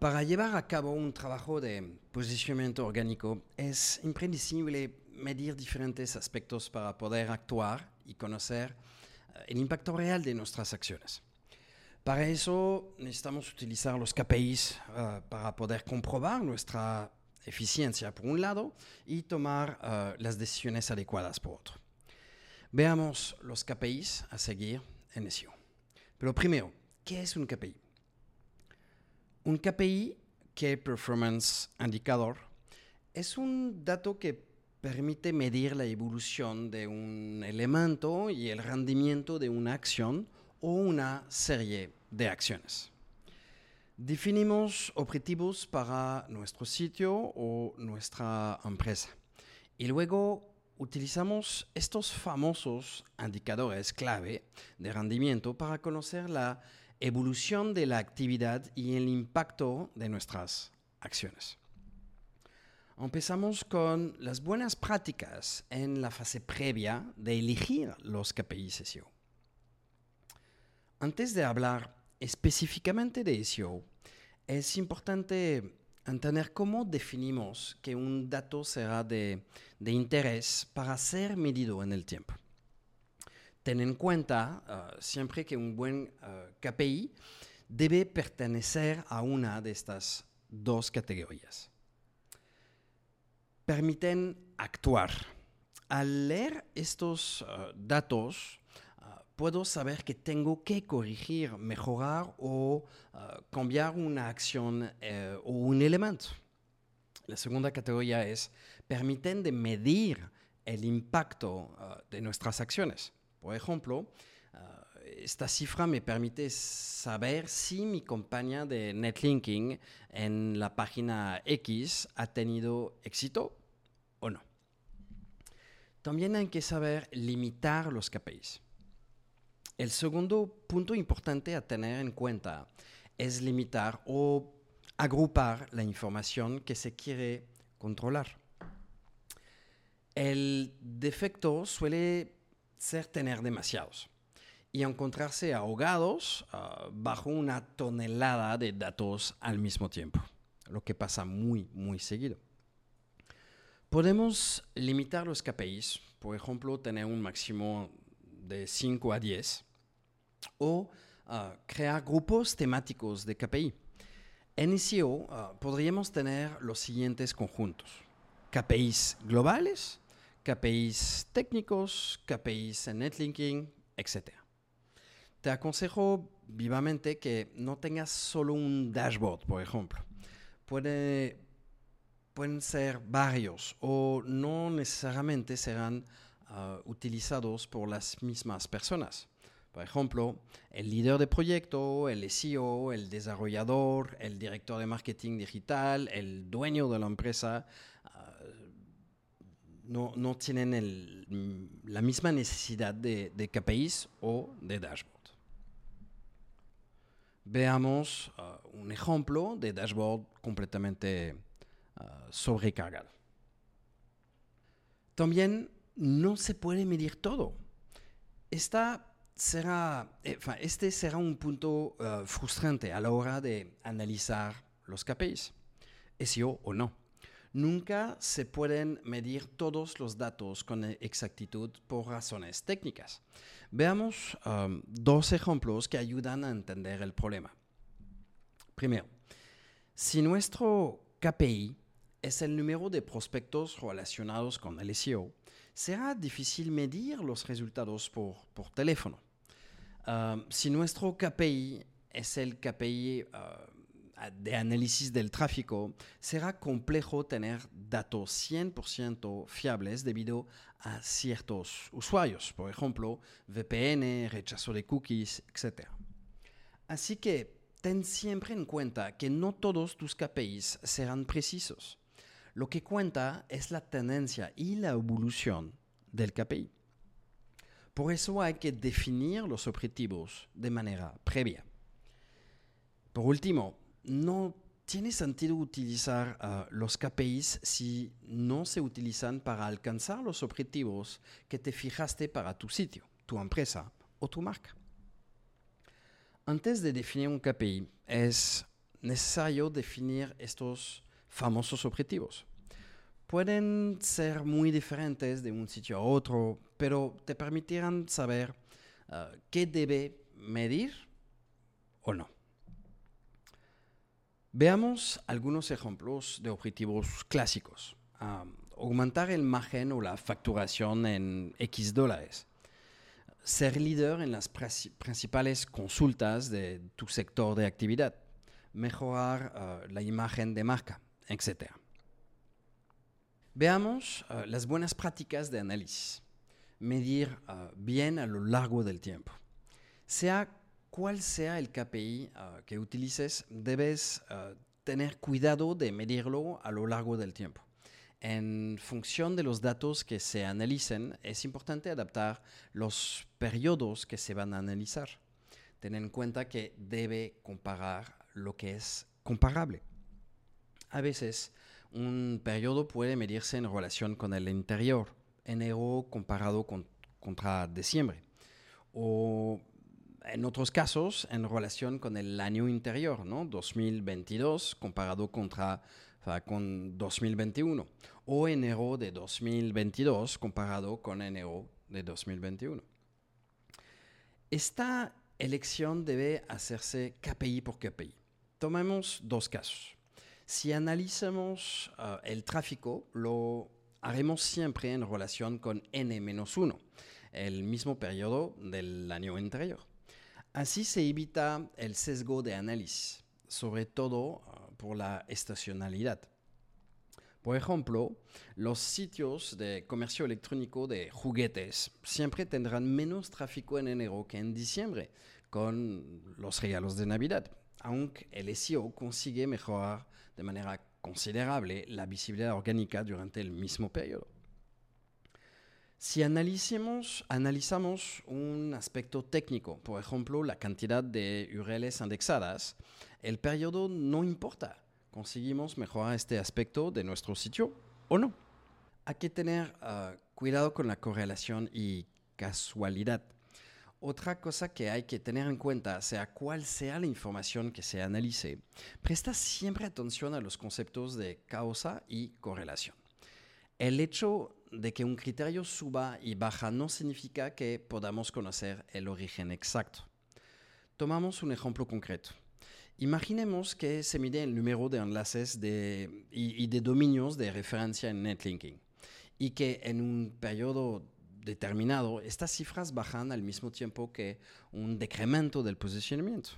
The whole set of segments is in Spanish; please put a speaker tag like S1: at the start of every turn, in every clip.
S1: Para llevar a cabo un trabajo de posicionamiento orgánico es imprescindible medir diferentes aspectos para poder actuar y conocer eh, el impacto real de nuestras acciones. Para eso necesitamos utilizar los KPIs eh, para poder comprobar nuestra eficiencia por un lado y tomar eh, las decisiones adecuadas por otro. Veamos los KPIs a seguir en SEO. Pero primero, ¿qué es un KPI? Un KPI, Key Performance Indicator, es un dato que permite medir la evolución de un elemento y el rendimiento de una acción o una serie de acciones. Definimos objetivos para nuestro sitio o nuestra empresa y luego utilizamos estos famosos indicadores clave de rendimiento para conocer la evolución de la actividad y el impacto de nuestras acciones. Empezamos con las buenas prácticas en la fase previa de elegir los KPIs SEO. Antes de hablar específicamente de SEO, es importante entender cómo definimos que un dato será de, interés para ser medido en el tiempo. Ten en cuenta uh, siempre que un buen uh, KPI debe pertenecer a una de estas dos categorías. Permiten actuar. Al leer estos uh, datos, puedo saber que tengo que corregir, mejorar o cambiar una acción o un elemento. La segunda categoría es, permiten de medir el impacto de nuestras acciones. Por ejemplo, uh, esta cifra me permite saber si mi campaña de netlinking en la página X ha tenido éxito o no. También hay que saber limitar los KPIs. El segundo punto importante a tener en cuenta es limitar o agrupar la información que se quiere controlar. El defecto suele ser tener demasiados y encontrarse ahogados ah, bajo una tonelada de datos al mismo tiempo, lo que pasa muy, muy seguido. Podemos limitar los KPIs, por ejemplo, tener un máximo de 5 a 10 o ah, crear grupos temáticos de KPI. En SEO ah, podríamos tener los siguientes conjuntos. KPIs globales, KPIs técnicos, KPIs en netlinking, etc. Te aconsejo vivamente que no tengas solo un dashboard, por ejemplo. Puede, pueden ser varios o no necesariamente serán ah, utilizados por las mismas personas. Por ejemplo, el líder de proyecto, el SEO, el desarrollador, el director de marketing digital, el dueño de la empresa, no, tienen mm, la misma necesidad de, KPIs o de dashboard. Veamos uh, un ejemplo de dashboard completamente uh, sobrecargado. También no se puede medir todo. Esta será, eh, este será un punto uh, frustrante a la hora de analizar los KPIs, SEO o no. Nunca se pueden medir todos los datos con exactitud por razones técnicas. Veamos um, dos ejemplos que ayudan a entender el problema. Primero, si nuestro KPI es el número de prospectos relacionados con el SEO, será difícil medir los resultados por, teléfono. Um, si nuestro KPI es el KPI uh, de análisis del tráfico, será complejo tener datos 100% fiables debido a ciertos usuarios, por ejemplo, VPN, rechazo de cookies, etc. Así que ten siempre en cuenta que no todos tus KPIs serán precisos. Lo que cuenta es la tendencia y la evolución del KPI. Por eso hay que definir los objetivos de manera previa. Por último, no tiene sentido utilizar uh, los KPIs si no se utilizan para alcanzar los objetivos que te fijaste para tu sitio, tu empresa o tu marca. Antes de definir un KPI, es necesario definir estos famosos objetivos. Pueden ser muy diferentes de un sitio a otro, pero te permitirán saber uh, qué debe medir o no. Veamos algunos ejemplos de objetivos clásicos. Um, aumentar el margen o la facturación en X dólares. Ser líder en las principales consultas de tu sector de actividad. Mejorar uh, la imagen de marca, etc. Veamos uh, las buenas prácticas de análisis. Medir uh, bien a lo largo del tiempo. Sea cual sea el KPI que utilices, debes tener cuidado de medirlo a lo largo del tiempo. En función de los datos que se analicen, es importante adaptar los periodos que se van a analizar. Ten en cuenta que debe comparar lo que es comparable. A veces, un periodo puede medirse en relación con el interior, enero comparado con, contra diciembre, o en otros casos en relación con el año interior, ¿no? 2022 comparado contra con 2021 o enero de 2022 comparado con enero de 2021. Esta elección debe hacerse KPI por KPI. Tomemos dos casos. Si analizamos uh, el tráfico, lo haremos siempre en relación con n-1, el mismo periodo del año anterior. Así se evita el sesgo de análisis, sobre todo uh, por la estacionalidad. Por ejemplo, los sitios de comercio electrónico de juguetes siempre tendrán menos tráfico en enero que en diciembre con los regalos de Navidad, aunque el SEO consigue mejorar de manera considerable la visibilidad orgánica durante el mismo periodo. Si analizamos, analizamos un aspecto técnico, por ejemplo, la cantidad de URLs indexadas, el periodo no importa conseguimos mejorar este aspecto de nuestro sitio o no. Hay que tener uh, cuidado con la correlación y casualidad. Otra cosa que hay que tener en cuenta, sea cual sea la información que se analice, presta siempre atención a los conceptos de causa y correlación. El hecho de que un criterio suba y baja no significa que podamos conocer el origen exacto. Tomamos un ejemplo concreto. Imaginemos que se mide el número de enlaces de, y, de dominios de referencia en netlinking y que en un periodo determinado estas cifras bajan al mismo tiempo que un decremento del posicionamiento.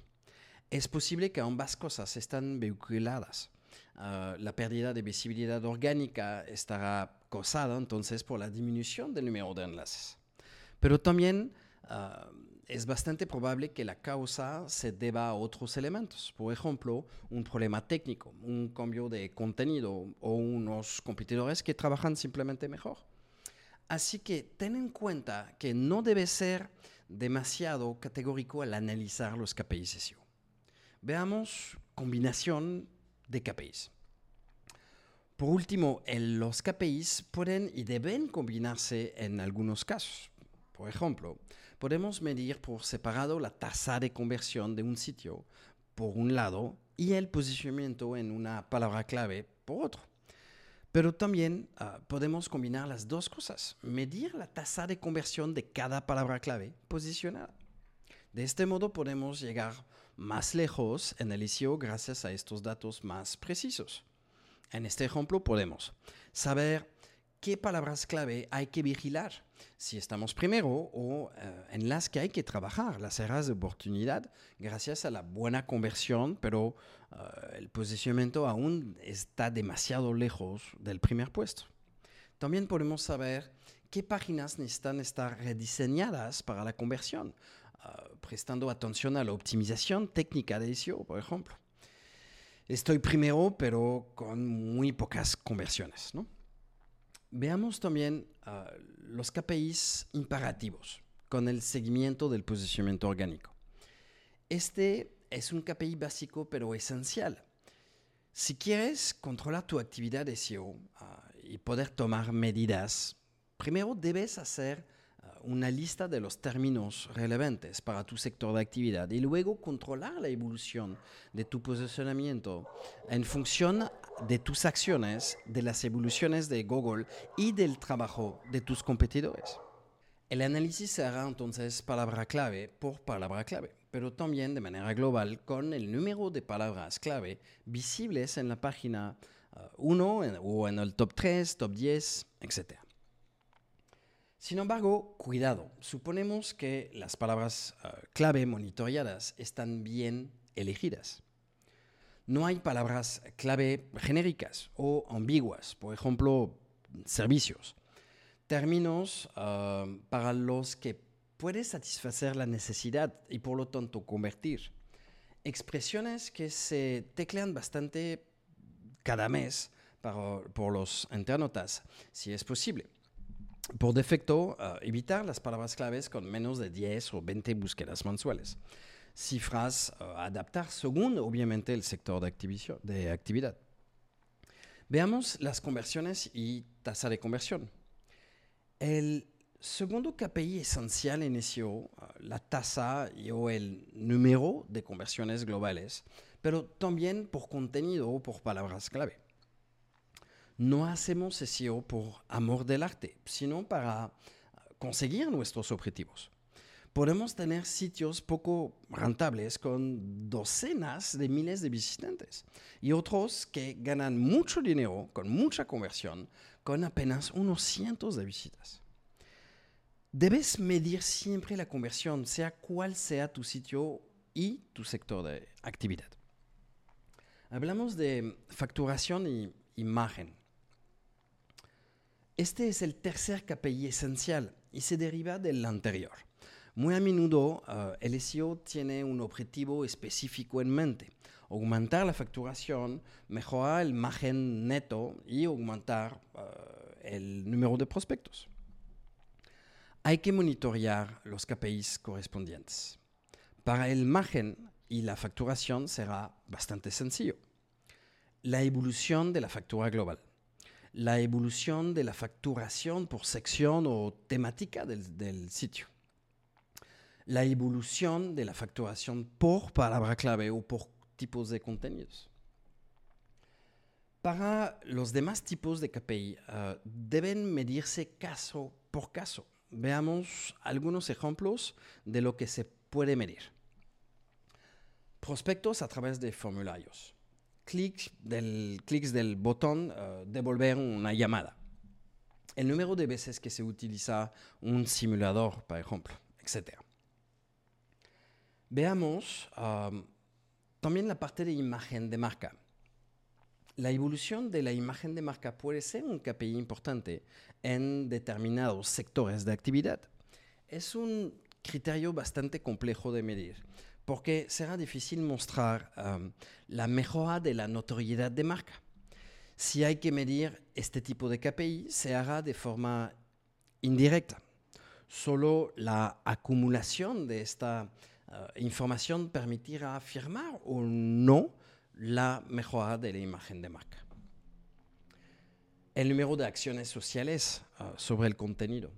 S1: Es posible que ambas cosas están vinculadas. Uh, la pérdida de visibilidad orgánica estará causada entonces por la disminución del número de enlaces. Pero también uh, es bastante probable que la causa se deba a otros elementos. Por ejemplo, un problema técnico, un cambio de contenido o unos competidores que trabajan simplemente mejor. Así que ten en cuenta que no debe ser demasiado categórico al analizar los KPIs SEO. Veamos combinación de KPIs. Por último, los KPIs pueden y deben combinarse en algunos casos. Por ejemplo, podemos medir por separado la tasa de conversión de un sitio, por un lado, y el posicionamiento en una palabra clave, por otro. Pero también uh, podemos combinar las dos cosas, medir la tasa de conversión de cada palabra clave posicionada. De este modo podemos llegar más lejos en el SEO gracias a estos datos más precisos. En este ejemplo podemos saber qué palabras clave hay que vigilar si estamos primero o uh, en las que hay que trabajar, las áreas de oportunidad, gracias a la buena conversión, pero uh, el posicionamiento aún está demasiado lejos del primer puesto. También podemos saber qué páginas necesitan estar rediseñadas para la conversión, uh, prestando atención a la optimización técnica de SEO, por ejemplo. Estoy primero, pero con muy pocas conversiones, ¿no? Veamos también uh, los KPIs imperativos con el seguimiento del posicionamiento orgánico. Este es un KPI básico pero esencial. Si quieres controlar tu actividad de SEO uh, y poder tomar medidas, primero debes hacer una lista de los términos relevantes para tu sector de actividad y luego controlar la evolución de tu posicionamiento en función de tus acciones, de las evoluciones de Google y del trabajo de tus competidores. El análisis se hará entonces palabra clave por palabra clave, pero también de manera global con el número de palabras clave visibles en la página 1 uh, o en el top 3, top 10, etc. Sin embargo, cuidado, suponemos que las palabras uh, clave monitoreadas están bien elegidas. No hay palabras clave genéricas o ambiguas, por ejemplo, servicios. Términos uh, para los que puedes satisfacer la necesidad y por lo tanto convertir. Expresiones que se teclean bastante cada mes por los internautas, si es posible por defecto, uh, evitar las palabras claves con menos de 10 o 20 búsquedas mensuales. Cifras uh, adaptar según, obviamente, el sector de, de actividad. Veamos las conversiones y tasa de conversión. El segundo KPI esencial en uh, la tasa y o el número de conversiones globales, pero también por contenido o por palabras clave no hacemos SEO por amor del arte, sino para conseguir nuestros objetivos. Podemos tener sitios poco rentables con docenas de miles de visitantes y otros que ganan mucho dinero con mucha conversión con apenas unos cientos de visitas. Debes medir siempre la conversión, sea cual sea tu sitio y tu sector de actividad. Hablamos de facturación y imagen. Este es el tercer KPI esencial y se deriva del anterior. Muy a menudo uh, el SEO tiene un objetivo específico en mente, aumentar la facturación, mejorar el margen neto y aumentar uh, el número de prospectos. Hay que monitorear los KPIs correspondientes. Para el margen y la facturación será bastante sencillo. La evolución de la factura global la evolución de la facturación por sección o temática del, sitio. La evolución de la facturación por palabra clave o por tipos de contenidos. Para los demás tipos de KPI uh, deben medirse caso por caso. Veamos algunos ejemplos de lo que se puede medir. Prospectos a través de formularios clics del, clics del botón uh, devolver una llamada. El número de veces que se utiliza un simulador, por ejemplo, etc. Veamos también la parte de imagen de marca. La evolución de la imagen de marca puede ser un KPI importante en determinados sectores de actividad. Es un criterio bastante complejo de medir porque será difícil mostrar um, la mejora de la notoriedad de marca. Si hay que medir este tipo de KPI, se hará de forma indirecta. Solo la acumulación de esta uh, información permitirá afirmar o no la mejora de la imagen de marca. El número de acciones sociales uh, sobre el contenido.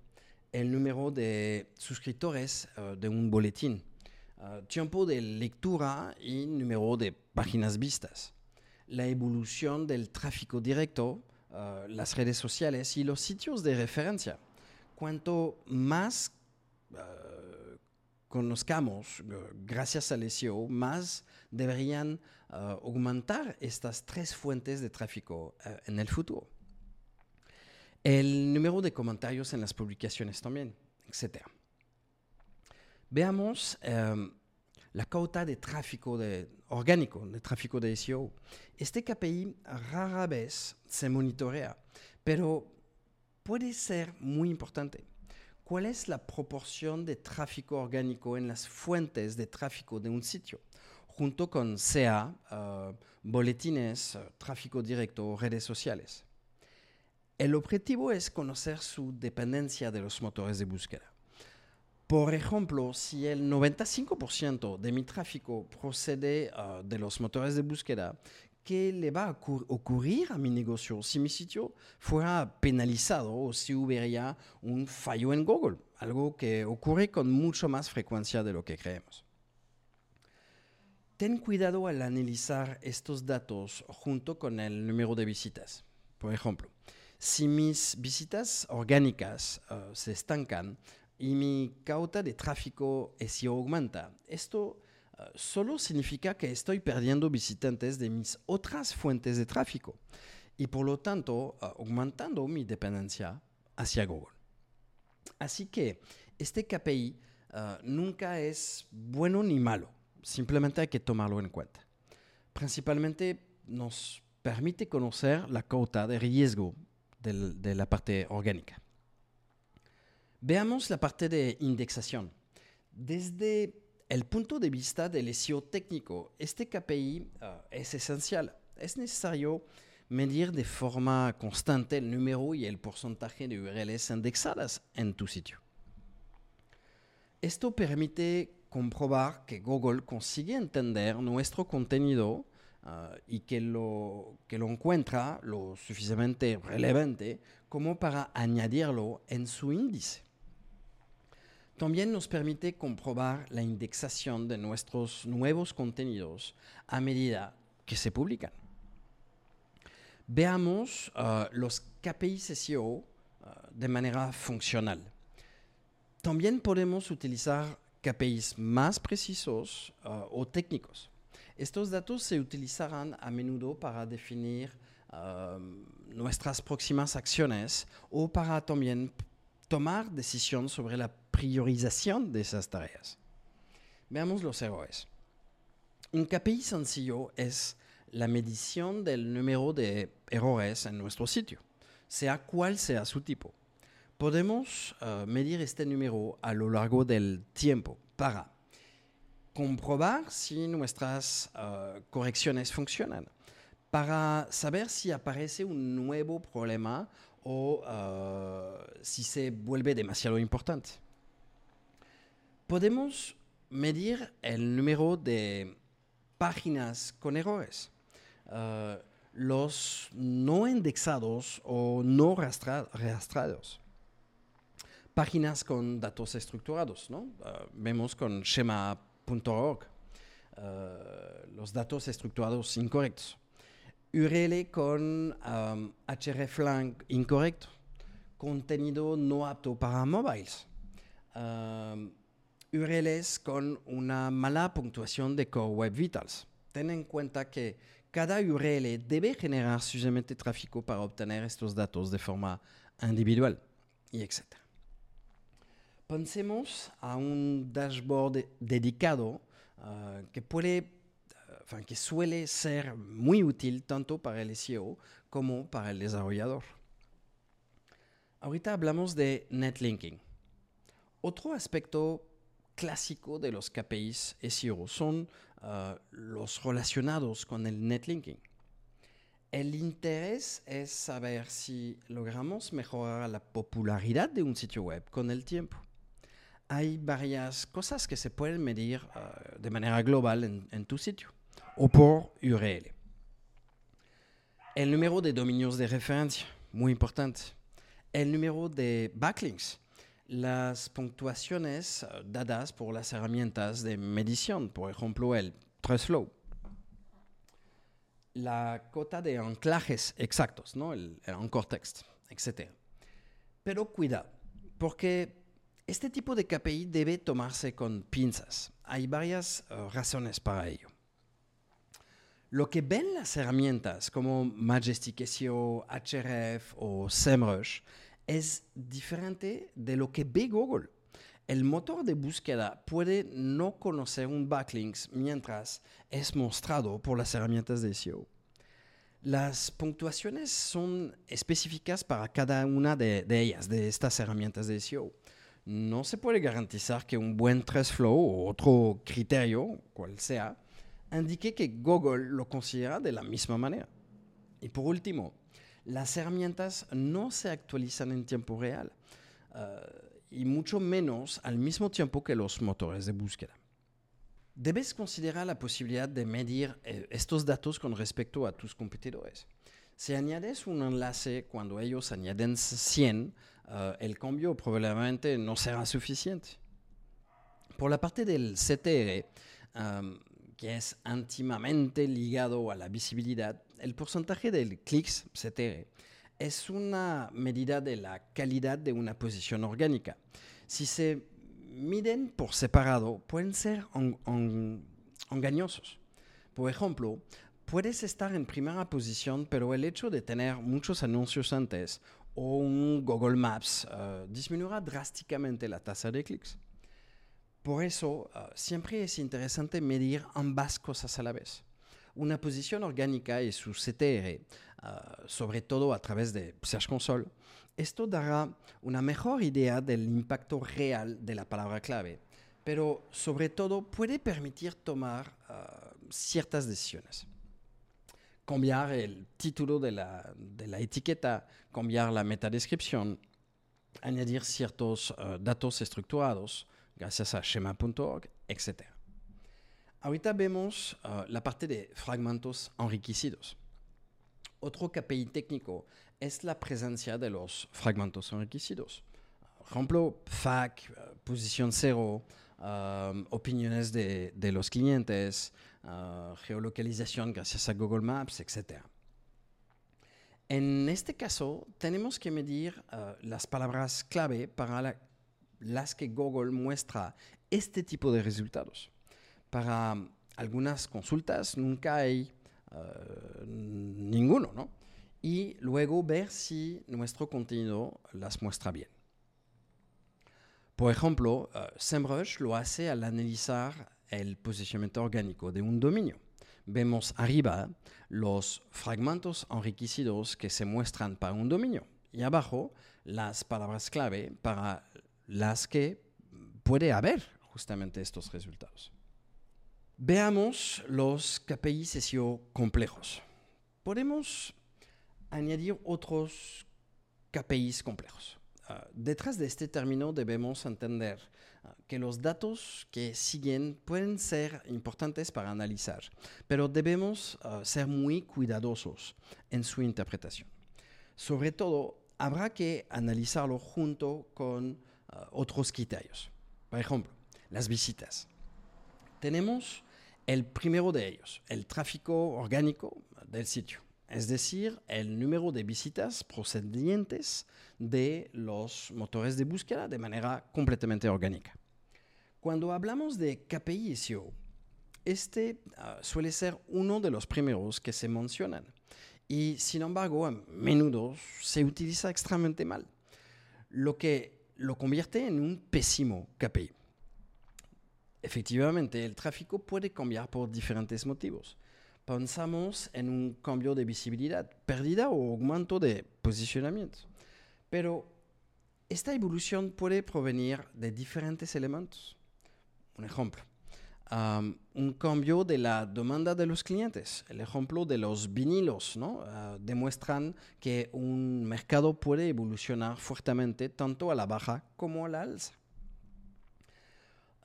S1: El número de suscriptores uh, de un boletín Uh, tiempo de lectura y número de páginas vistas, la evolución del tráfico directo, uh, las redes sociales y los sitios de referencia. Cuanto más uh, conozcamos gracias al SEO, más deberían aumentar estas tres fuentes de tráfico en el futuro. El número de comentarios en las publicaciones también, etcétera. Veamos em, la cota de tráfico orgánico, de tráfico de SEO. Este KPI rara vez se monitorea, pero puede ser muy importante. ¿Cuál es la proporción de tráfico orgánico en las fuentes de tráfico de un sitio? Junto con SEA, eh, boletines, eh, tráfico directo, redes sociales. El objetivo es conocer su dependencia de los motores de búsqueda. Por ejemplo, si el 95% de mi tráfico procede uh, de los motores de búsqueda, qué le va a ocurrir a mi negocio si mi sitio fuera penalizado o si hubiera un fallo en Google, algo que ocurre con mucho más frecuencia de lo que creemos. Ten cuidado al analizar estos datos junto con el número de visitas. Por ejemplo, si mis visitas orgánicas uh, se estancan y mi cauta de tráfico SEO aumenta, esto uh, solo significa que estoy perdiendo visitantes de mis otras fuentes de tráfico y por lo tanto uh, aumentando mi dependencia hacia Google. Así que este KPI nunca es bueno ni malo, simplemente hay que tomarlo en cuenta. Principalmente nos permite conocer la cota de riesgo del, de la parte orgánica. Veamos la parte de indexación. Desde el punto de vista del SEO técnico, este KPI uh, es esencial. Es necesario medir de forma constante el número y el porcentaje de URLs indexadas en tu sitio. Esto permite comprobar que Google consigue entender nuestro contenido Uh, y que lo, que lo encuentra lo suficientemente relevante como para añadirlo en su índice. También nos permite comprobar la indexación de nuestros nuevos contenidos a medida que se publican. Veamos uh, los KPIs SEO uh, de manera funcional. También podemos utilizar KPIs más precisos o técnicos. Estos datos se utilizarán a menudo para definir um, nuestras próximas acciones o para también tomar decisiones sobre la priorización de esas tareas. Veamos los errores. Un KPI sencillo es la medición del número de errores en nuestro sitio, sea cual sea su tipo. Podemos uh, medir este número a lo largo del tiempo para comprobar si nuestras uh, correcciones funcionan, para saber si aparece un nuevo problema o uh, si se vuelve demasiado importante. Podemos medir el número de páginas con errores, uh, los no indexados o no rastreados páginas con datos estructurados, ¿no? vemos con Schema .org, uh, los datos estructurados incorrectos. URL con um, hreflang incorrecto, contenido no apto para móviles. Um, URLs con una mala puntuación de Core Web Vitals. Ten en cuenta que cada URL debe generar suficientemente tráfico para obtener estos datos de forma individual, y etc. Pensemos a un dashboard dedicado uh, que enfin, que suele ser muy útil tanto para el SEO como para el desarrollador. Ahorita hablamos de netlinking. Otro aspecto clásico de los KPIs SEO son uh, los relacionados con el netlinking. El interés es saber si logramos mejorar la popularidad de un sitio web con el tiempo hay varias cosas que se pueden medir uh, de manera global en, en, tu sitio o por URL. El número de dominios de referencia, muy importante. El número de backlinks, las puntuaciones uh, dadas por las herramientas de medición, por ejemplo el TrustFlow. La cota de anclajes exactos, ¿no? el, el anchor text, etc. Pero cuidado, porque este tipo de KPI debe tomarse con pinzas. Hay varias uh, razones para ello. Lo que ven las herramientas como Majestic SEO, HRF o SEMrush es diferente de lo que ve Google. El motor de búsqueda puede no conocer un backlink mientras es mostrado por las herramientas de SEO. Las puntuaciones son específicas para cada una de, ellas, de estas herramientas de SEO no se puede garantizar que un buen flow o otro criterio, cual sea, indique que Google lo considera de la misma manera. Y por último, las herramientas no se actualizan en tiempo real uh, y mucho menos al mismo tiempo que los motores de búsqueda. debes considerar la posibilidad de medir eh, estos datos con respecto a tus competidores. Si añades un enlace cuando ellos añaden 100, eh, el cambio probablemente no será suficiente. Por la parte del CTR, um, que es íntimamente ligado a la visibilidad, el porcentaje de clics CTR es una medida de la calidad de una posición orgánica. Si se miden por separado, pueden ser engañosos. Por ejemplo, puedes estar en primera posición, pero el hecho de tener muchos anuncios antes o un Google Maps uh, disminuirá drásticamente la tasa de clics. Por eso, uh, siempre es interesante medir ambas cosas a la vez. Una posición orgánica y su CTR, uh, sobre todo a través de Search Console, esto dará una mejor idea del impacto real de la palabra clave, pero sobre todo puede permitir tomar ciertas decisiones cambiar el título de la, de la etiqueta, cambiar la metadescripción, añadir ciertos uh, datos estructurados gracias a schema.org, etc. Ahorita vemos uh, la parte de fragmentos enriquecidos. Otro KPI técnico es la presencia de los fragmentos enriquecidos. Por ejemplo, FAQ, uh, posición cero, um, opiniones de, los clientes, uh, geolocalización gracias a Google Maps, etc. En este caso, tenemos que medir las palabras clave para la, las que Google muestra este tipo de resultados. Para algunas consultas nunca hay uh, ninguno, ¿no? Y luego ver si nuestro contenido las muestra bien. Por ejemplo, uh, SEMrush lo hace al analizar el posicionamiento orgánico de un dominio. Vemos arriba los fragmentos enriquecidos que se muestran para un dominio y abajo las palabras clave para las que puede haber justamente estos resultados. Veamos los KPI SEO complejos. Podemos añadir otros KPIs complejos. Uh, detrás de este término debemos entender que los datos que siguen pueden ser importantes para analizar, pero debemos uh, ser muy cuidadosos en su interpretación. Sobre todo, habrá que analizarlo junto con otros criterios. Por ejemplo, las visitas. Tenemos el primero de ellos, el tráfico orgánico del sitio, es decir, el número de visitas procedientes de los motores de búsqueda de manera completamente orgánica. Cuando hablamos de KPI SEO, este uh, suele ser uno de los primeros que se mencionan y sin embargo a menudo se utiliza extremadamente mal, lo que lo convierte en un pésimo KPI. Efectivamente, el tráfico puede cambiar por diferentes motivos. Pensamos en un cambio de visibilidad, pérdida o aumento de posicionamiento. Pero esta evolución puede provenir de diferentes elementos. Un ejemplo, un cambio de la demanda de los clientes. El ejemplo de los vinilos ¿no? Uh, demuestran que un mercado puede evolucionar fuertemente tanto a la baja como a la alza.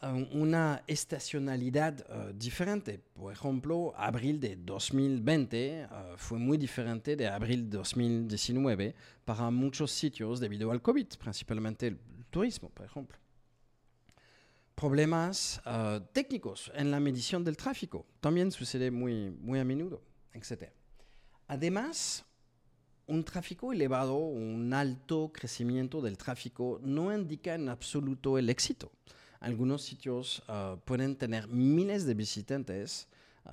S1: Una estacionalidad uh, diferente. Por ejemplo, abril de 2020 uh, fue muy diferente de abril de 2019 para muchos sitios debido al COVID, principalmente el turismo, por ejemplo problemas uh, técnicos en la medición del tráfico. También sucede muy, muy a menudo, etc. Además, un tráfico elevado, un alto crecimiento del tráfico no indica en absoluto el éxito. Algunos sitios uh, pueden tener miles de visitantes, uh,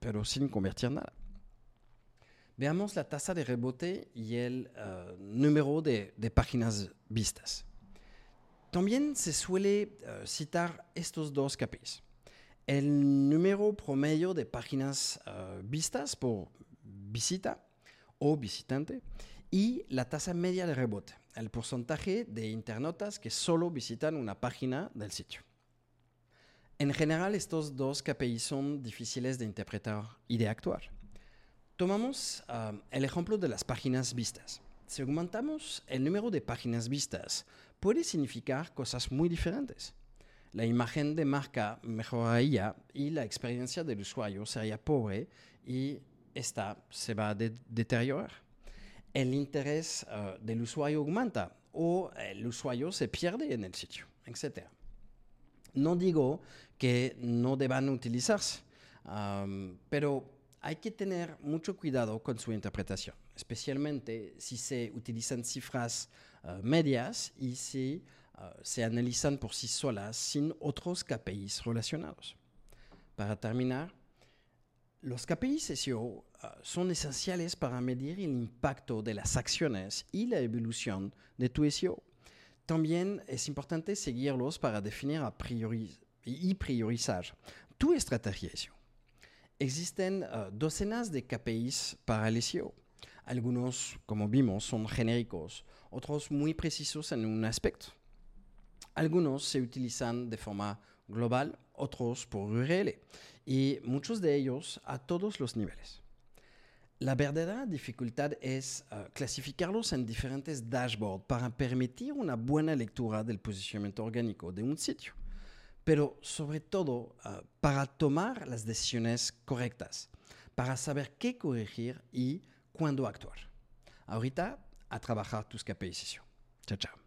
S1: pero sin convertir nada. Veamos la tasa de rebote y el número de, páginas vistas. También se suele citar estos dos KPIs. El número promedio de páginas vistas por visita o visitante y la tasa media de rebote, el porcentaje de internautas que solo visitan una página del sitio. En general, estos dos KPIs son difíciles de interpretar y de actuar. Tomamos uh, el ejemplo de las páginas vistas. Si aumentamos el número de páginas vistas puede significar cosas muy diferentes. la imagen de marca mejoraría y la experiencia del usuario sería pobre y esta se va a deteriorar. El interés uh, del usuario aumenta o el usuario se pierde en el sitio, etc. No digo que no deban utilizarse, um, pero hay que tener mucho cuidado con su interpretación, especialmente si se utilizan cifras uh, medias y si uh, se analizan por sí solas sin otros KPIs relacionados. Para terminar, los KPIs SEO son esenciales para medir el impacto de las acciones y la evolución de tu SEO. También es importante seguirlos para definir y priorizar tu estrategia SEO. Existen uh, docenas de KPIs para el SEO. Algunos, como vimos, son genéricos, otros muy precisos en un aspecto. Algunos se utilizan de forma global, otros por URL, y muchos de ellos a todos los niveles. La verdadera dificultad es uh, clasificarlos en diferentes dashboards para permitir una buena lectura del posicionamiento orgánico de un sitio, pero sobre todo uh, para tomar las decisiones correctas, para saber qué corregir y cuándo actuar. Ahorita, a trabajar tus KPIs. Chao, chao.